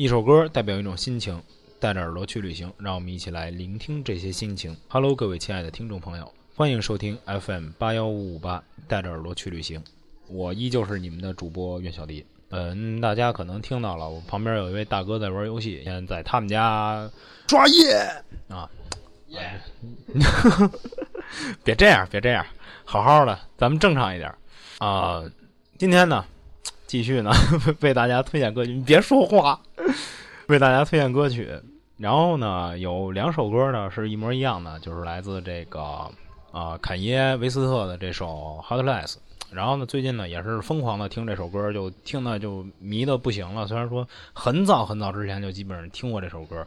一首歌代表一种心情，带着耳朵去旅行，让我们一起来聆听这些心情。Hello，各位亲爱的听众朋友，欢迎收听 FM 八幺五五八，带着耳朵去旅行。我依旧是你们的主播袁小迪。嗯，大家可能听到了，我旁边有一位大哥在玩游戏，现在在他们家抓夜啊。耶！别这样，别这样，好好的，咱们正常一点啊。今天呢？继续呢，为大家推荐歌曲。你别说话，为大家推荐歌曲。然后呢，有两首歌呢是一模一样的，就是来自这个啊坎耶维斯特的这首《Heartless》。然后呢，最近呢也是疯狂的听这首歌，就听的就迷的不行了。虽然说很早很早之前就基本上听过这首歌，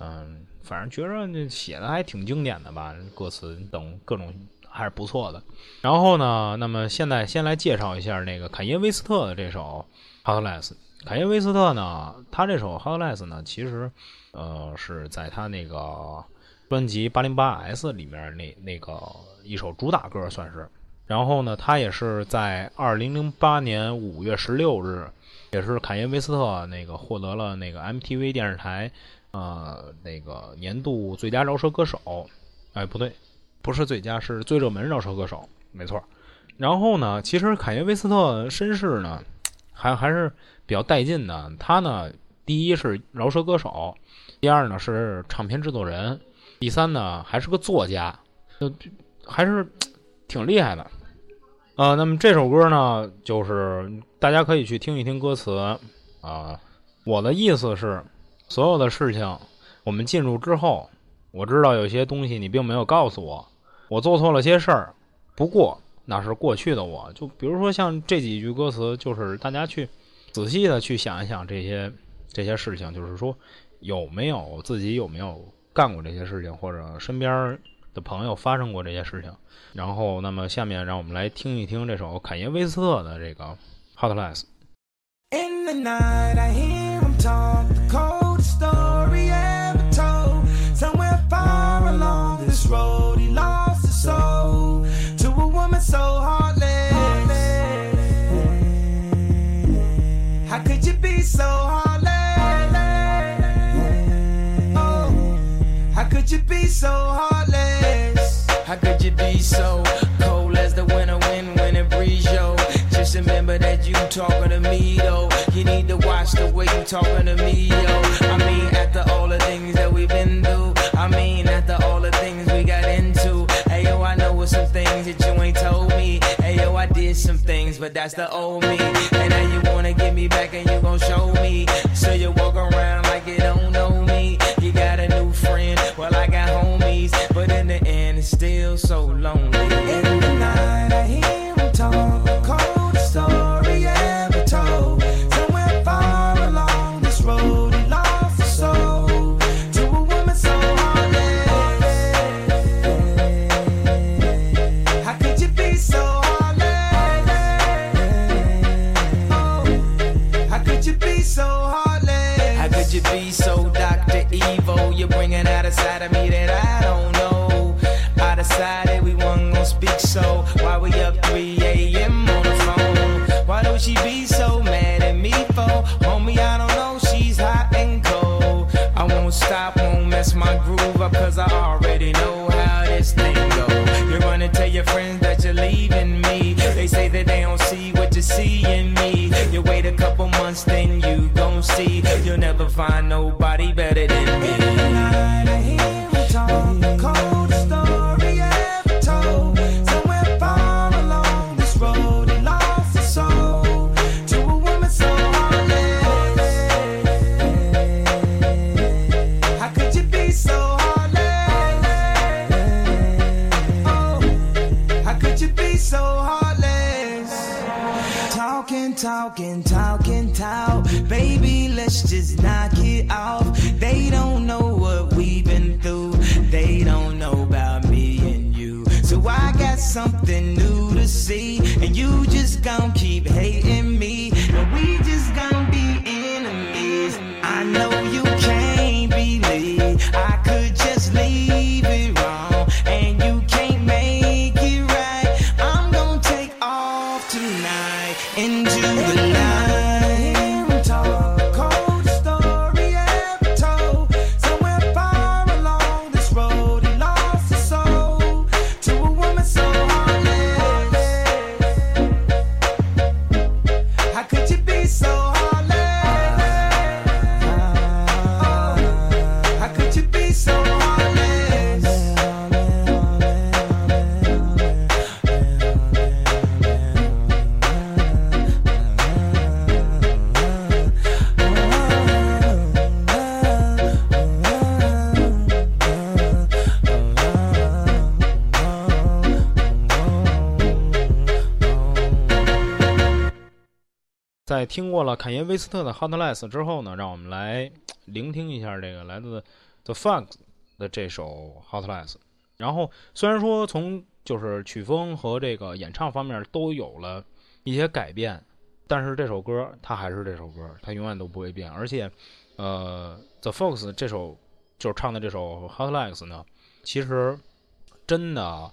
嗯，反正觉着写的还挺经典的吧，歌词等各种。还是不错的。然后呢，那么现在先来介绍一下那个坎耶威斯特的这首《Heartless》。坎耶威斯特呢，他这首《Heartless》呢，其实呃是在他那个专辑《八零八 S》里面那那个一首主打歌算是。然后呢，他也是在二零零八年五月十六日，也是坎耶威斯特那个获得了那个 MTV 电视台呃那个年度最佳饶舌歌手。哎，不对。不是最佳，是最热门饶舌歌手，没错。然后呢，其实凯耶·威斯特身世呢，还还是比较带劲的。他呢，第一是饶舌歌手，第二呢是唱片制作人，第三呢还是个作家，就还是挺厉害的。呃，那么这首歌呢，就是大家可以去听一听歌词啊。我的意思是，所有的事情，我们进入之后，我知道有些东西你并没有告诉我。我做错了些事儿，不过那是过去的我。就比如说像这几句歌词，就是大家去仔细的去想一想这些这些事情，就是说有没有自己有没有干过这些事情，或者身边的朋友发生过这些事情。然后，那么下面让我们来听一听这首坎耶·威斯特的这个《Heartless》。so so cold as the winter wind when it breeze, yo? Just remember that you talking to me, though. You need to watch the way you talking to me, yo. I mean, after all the things that we've been through. I mean, after all the things we got into. Hey, yo, I know some things that you ain't told me. Hey, yo, I did some things, but that's the old me. And Talking, talking, talking, talk. Baby, let's just knock it off. They don't know what we've been through. They don't know about me and you. So I got something new to see. And you just gon' keep hating me. And we just gon' be enemies. I know you 听过了坎耶威斯特的《Hot Less》之后呢，让我们来聆听一下这个来自 The Fox 的这首《Hot Less》。然后虽然说从就是曲风和这个演唱方面都有了一些改变，但是这首歌它还是这首歌，它永远都不会变。而且，呃，The Fox 这首就是唱的这首《Hot Less》呢，其实真的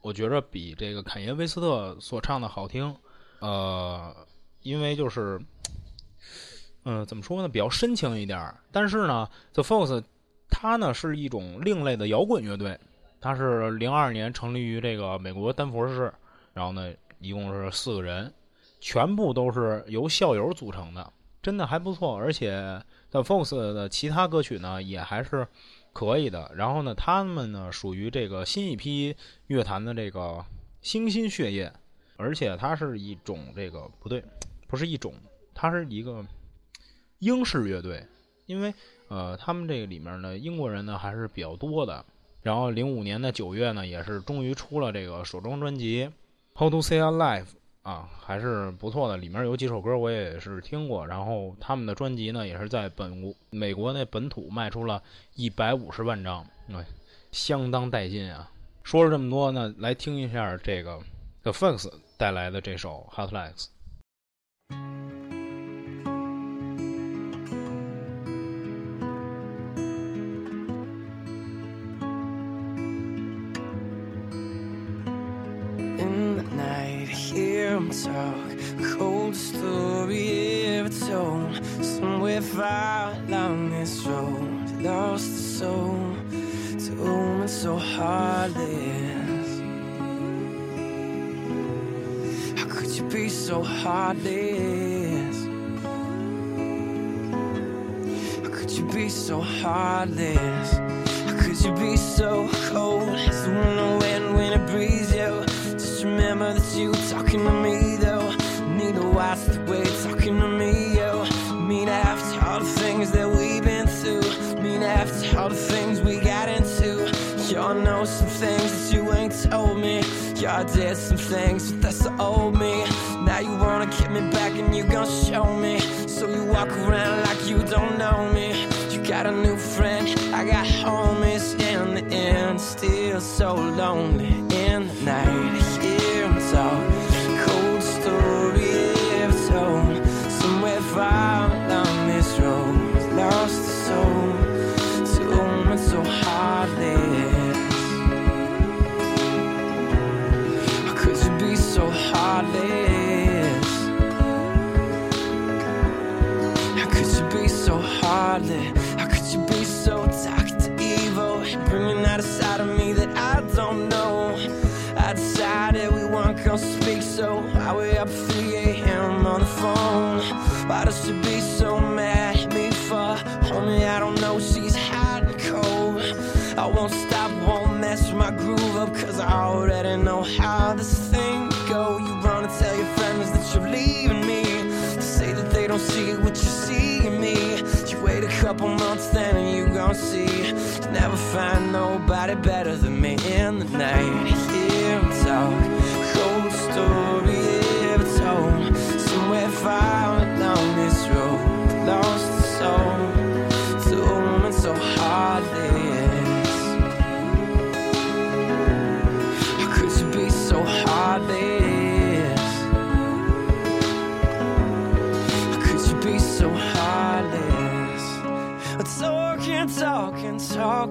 我觉着比这个坎耶威斯特所唱的好听。呃，因为就是，嗯，怎么说呢，比较深情一点儿。但是呢，The Fox 它呢是一种另类的摇滚乐队，它是零二年成立于这个美国丹佛市，然后呢，一共是四个人，全部都是由校友组成的，真的还不错。而且 The Fox 的其他歌曲呢也还是可以的。然后呢，他们呢属于这个新一批乐坛的这个新兴血液。而且它是一种这个不对，不是一种，它是一个英式乐队，因为呃，他们这个里面呢，英国人呢还是比较多的。然后零五年的九月呢，也是终于出了这个首张专辑《How to Say a Life》啊，还是不错的。里面有几首歌我也是听过。然后他们的专辑呢，也是在本国美国那本土卖出了一百五十万张，哎，相当带劲啊！说了这么多呢，来听一下这个 The Fox。带来的这首《Hot Legs》。In the night, hear him talk. Cold story ever told. Somewhere far along this road, lost the soul to it's so could be so heartless? How could you be so heartless? How could you be so cold? As the wind when it breeze you. Just remember that you talking to me though. Need to watch the way talking to me, yo. Mean after all the things that we've been through. Mean after all the things we got into. Y'all know some things that you ain't told me. Y'all did some things, but that's the old me. Now you wanna get me back and you gon' show me. So you walk around like you don't know me. You got a new friend, I got homies in the end. Still so lonely in the night. Weren't speak, so I way up 3 a.m. on the phone. Why does she be so mad at me for? Homie, I don't know, she's hot and cold. I won't stop, won't mess my groove up, cause I already know how this thing go. You wanna tell your friends that you're leaving me. To say that they don't see what you see in me. You wait a couple months, then you gon' see. You never find nobody better than me in the night. Hear them talk,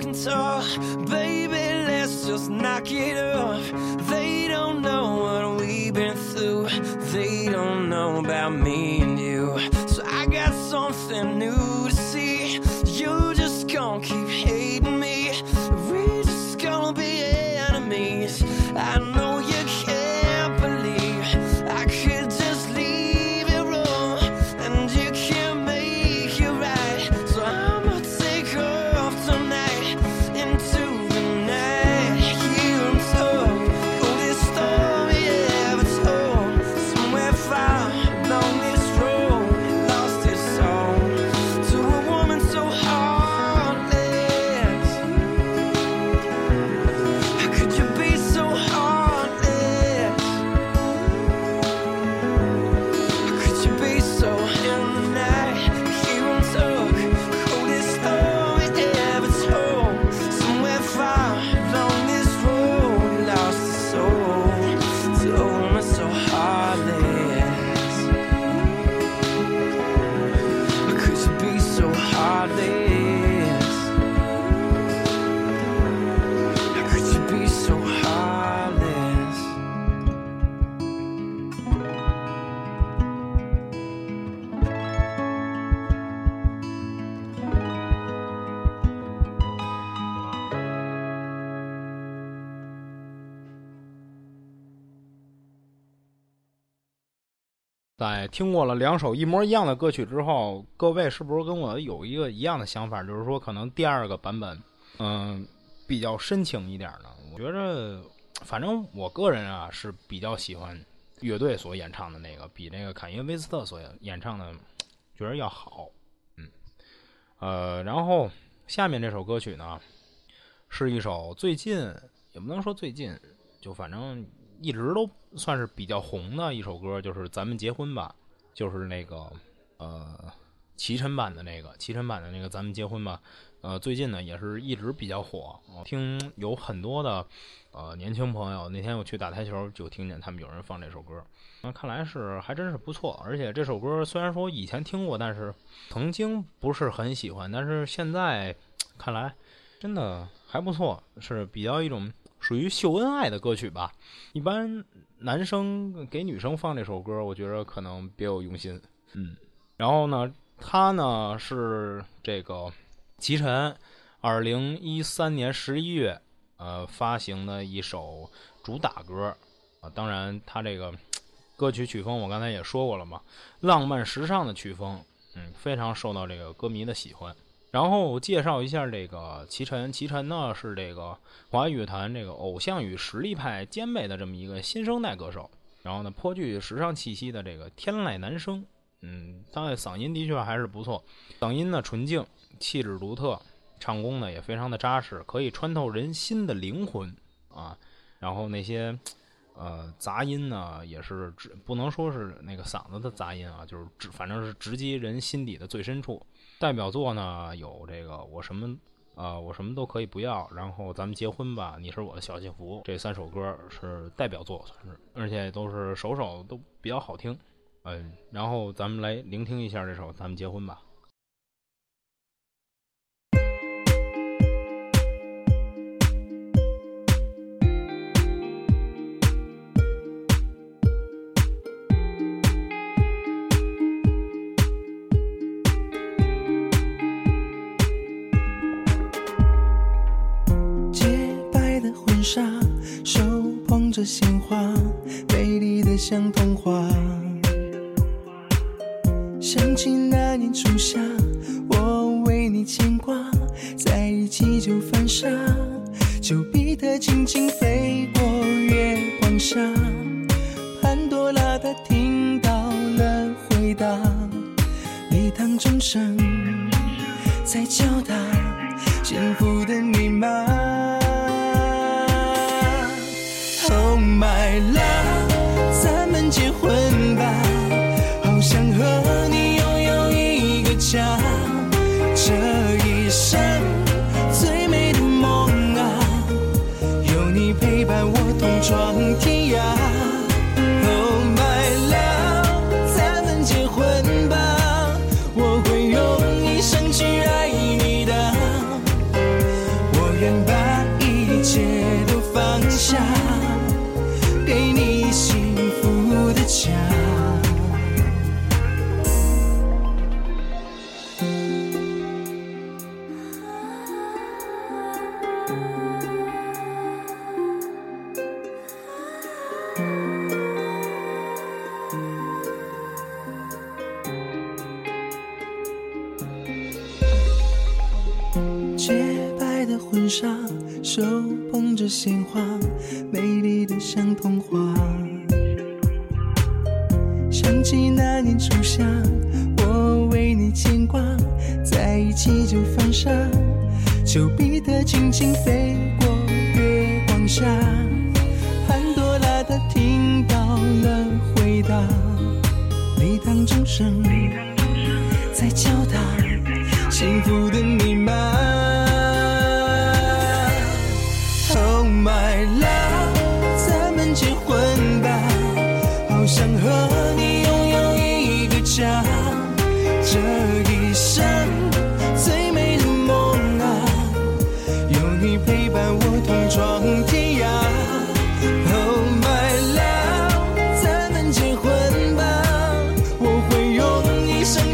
and talk. Baby, let's just knock it off. 在听过了两首一模一样的歌曲之后，各位是不是跟我有一个一样的想法？就是说，可能第二个版本，嗯，比较深情一点呢？我觉着，反正我个人啊是比较喜欢乐队所演唱的那个，比那个坎耶威斯特所演唱的，觉得要好。嗯，呃，然后下面这首歌曲呢，是一首最近也不能说最近，就反正。一直都算是比较红的一首歌，就是《咱们结婚吧》，就是那个呃，齐晨版的那个，齐晨版的那个《咱们结婚吧》。呃，最近呢也是一直比较火，听有很多的呃年轻朋友。那天我去打台球，就听见他们有人放这首歌，那看来是还真是不错。而且这首歌虽然说以前听过，但是曾经不是很喜欢，但是现在看来真的还不错，是比较一种。属于秀恩爱的歌曲吧，一般男生给女生放这首歌，我觉得可能别有用心。嗯，然后呢，他呢是这个齐晨，二零一三年十一月呃发行的一首主打歌啊。当然，他这个歌曲曲风我刚才也说过了嘛，浪漫时尚的曲风，嗯，非常受到这个歌迷的喜欢。然后介绍一下这个齐晨，齐晨呢是这个华语乐坛这个偶像与实力派兼备的这么一个新生代歌手。然后呢，颇具时尚气息的这个天籁男声，嗯，他的嗓音的确还是不错，嗓音呢纯净，气质独特，唱功呢也非常的扎实，可以穿透人心的灵魂啊。然后那些呃杂音呢，也是直不能说是那个嗓子的杂音啊，就是直反正是直击人心底的最深处。代表作呢有这个我什么啊我什么都可以不要，然后咱们结婚吧，你是我的小幸福，这三首歌是代表作算是，而且都是首首都比较好听，嗯，然后咱们来聆听一下这首咱们结婚吧。的鲜花，美丽的像童话。想起那年初夏，我为你牵挂，在一起就犯傻，丘比特轻轻飞起就犯傻。丘比特轻轻飞过月光下，潘多拉她听到了回答，礼堂钟声在敲打幸福的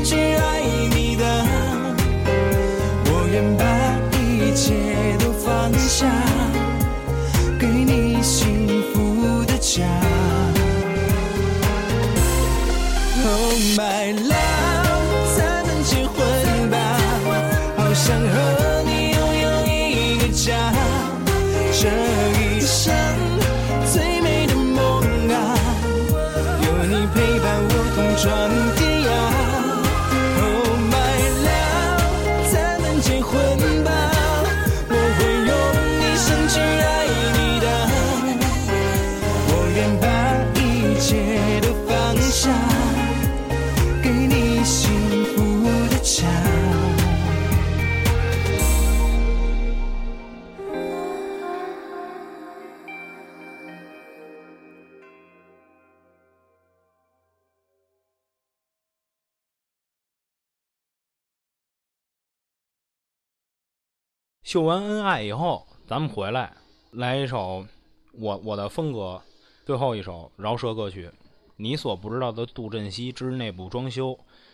结秀完恩爱以后，咱们回来来一首我我的风格，最后一首饶舌歌曲《你所不知道的杜振熙之内部装修》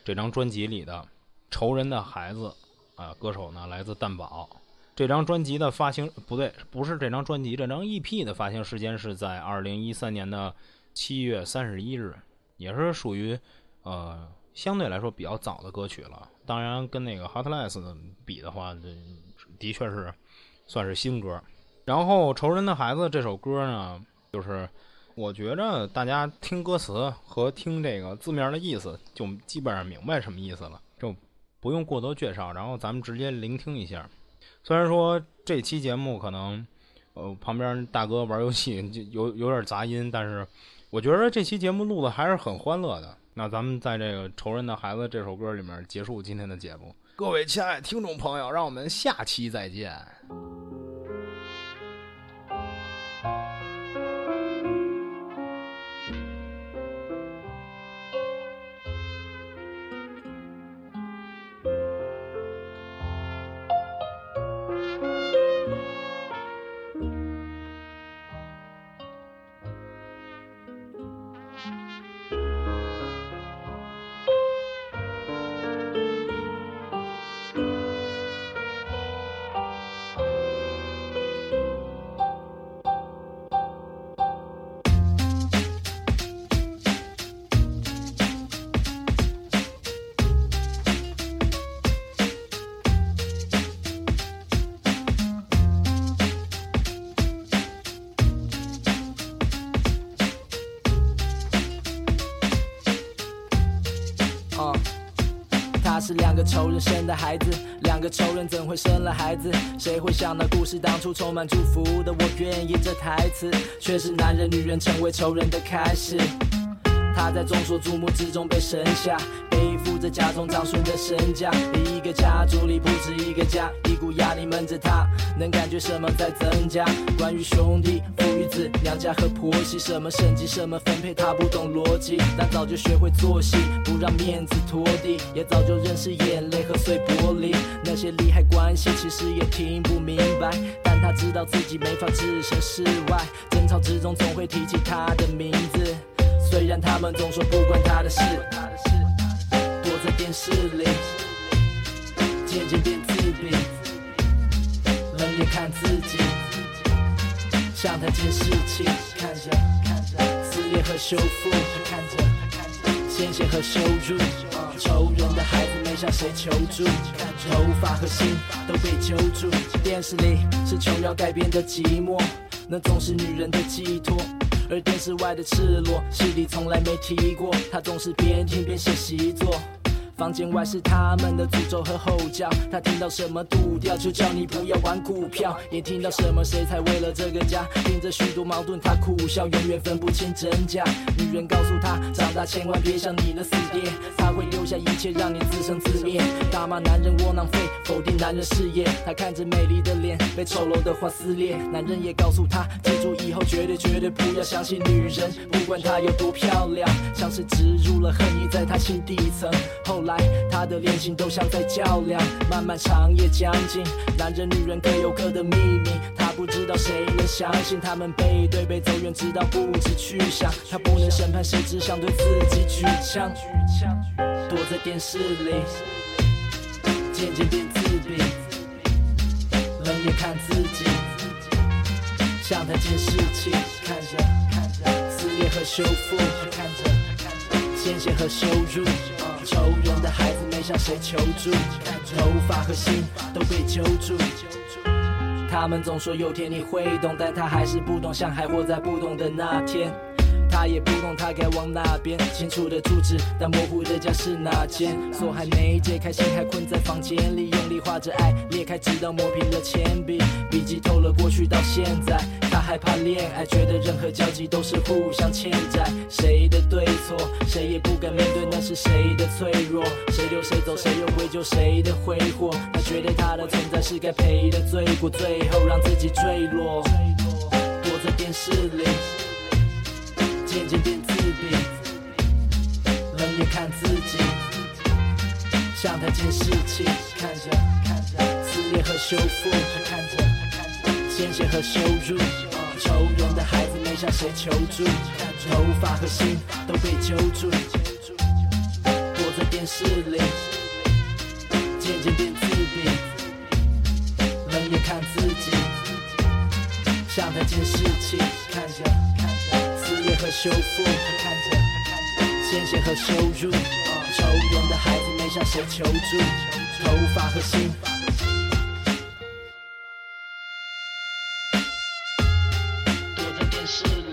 这张专辑里的《仇人的孩子》啊，歌手呢来自蛋宝。这张专辑的发行不对，不是这张专辑，这张 EP 的发行时间是在二零一三年的七月三十一日，也是属于呃相对来说比较早的歌曲了。当然，跟那个 Hotless 比的话，这的确是算是新歌。然后《仇人的孩子》这首歌呢，就是我觉着大家听歌词和听这个字面的意思，就基本上明白什么意思了，就不用过多介绍。然后咱们直接聆听一下。虽然说这期节目可能呃旁边大哥玩游戏就有有点杂音，但是我觉得这期节目录的还是很欢乐的。那咱们在这个《仇人的孩子》这首歌里面结束今天的节目。各位亲爱听众朋友，让我们下期再见。他是两个仇人生的孩子，两个仇人怎会生了孩子？谁会想到故事当初充满祝福的？我愿意这台词，却是男人女人成为仇人的开始。他在众所瞩目之中被生下，背负着家中长孙的身价。一个家族里不止一个家，一股压力闷着他，能感觉什么在增加？关于兄弟、子、娘家和婆媳，什么升级，什么分配，他不懂逻辑，但早就学会做戏，不让面子拖地，也早就认识眼泪和碎玻璃。那些利害关系其实也听不明白，但他知道自己没法置身事外，争吵之中总会提起他的名字。虽然他们总说不关他的事，躲在电视里，渐渐变自闭，冷眼看自己，像台监视器，看着看着撕裂和修复，看着看着鲜血和羞辱，仇人的孩子没向谁求助，头发和心都被揪住，电视里是琼瑶改编的寂寞，那总是女人的寄托。而电视外的赤裸，戏里从来没提过。他总是边听边写习作。房间外是他们的诅咒和吼叫，他听到什么赌掉，就叫你不要玩股票。也听到什么谁才为了这个家，顶着许多矛盾，他苦笑，永远分不清真假。女人告诉他，长大千万别像你的死爹，他会留下一切让你自生自灭。大骂男人窝囊废，否定男人事业。他看着美丽的脸被丑陋的话撕裂，男人也告诉他，记住以后绝对绝对不要相信女人，不管她有多漂亮，像是植入了恨意在他心底层。后来他的恋情都像在较量，漫漫长夜将近，男人女人各有各的秘密，他不知道谁能相信，他们背对背走远，直到不知去向。他不能审判谁，只想对自己举枪，躲在电视里，渐渐变自闭，冷眼看自己，像台监视器，看着看着撕裂和修复，看着鲜血和羞辱。仇人的孩子没向谁求助，头发和心都被揪住。他们总说有天你会懂，但他还是不懂，像还活在不懂的那天。他也不懂他该往哪边。清楚的住址，但模糊的家是哪间？锁还没解开，心还困在房间里，用力画着爱，裂开直到磨平了铅笔。笔记透了过去到现在，他害怕恋爱，觉得任何交集都是互相欠债。谁的对错，谁也不敢面对，那是谁的脆弱？谁留谁走，谁又归咎谁的挥霍？他觉得他的存在是该赔的罪过，最后让自己坠落，躲在电视里，渐渐变自闭，冷眼看自己，像台监视器，看着看着撕裂和修复，看着看着鲜血和羞辱，抽佣的孩子没向谁求助，头发和心都被揪住，躲在电视里，渐渐变自闭，冷眼看自己，像台监视器，看着看着撕裂和修复，看着看着鲜血和羞辱，抽佣的孩子没向谁求助，头发和心。躲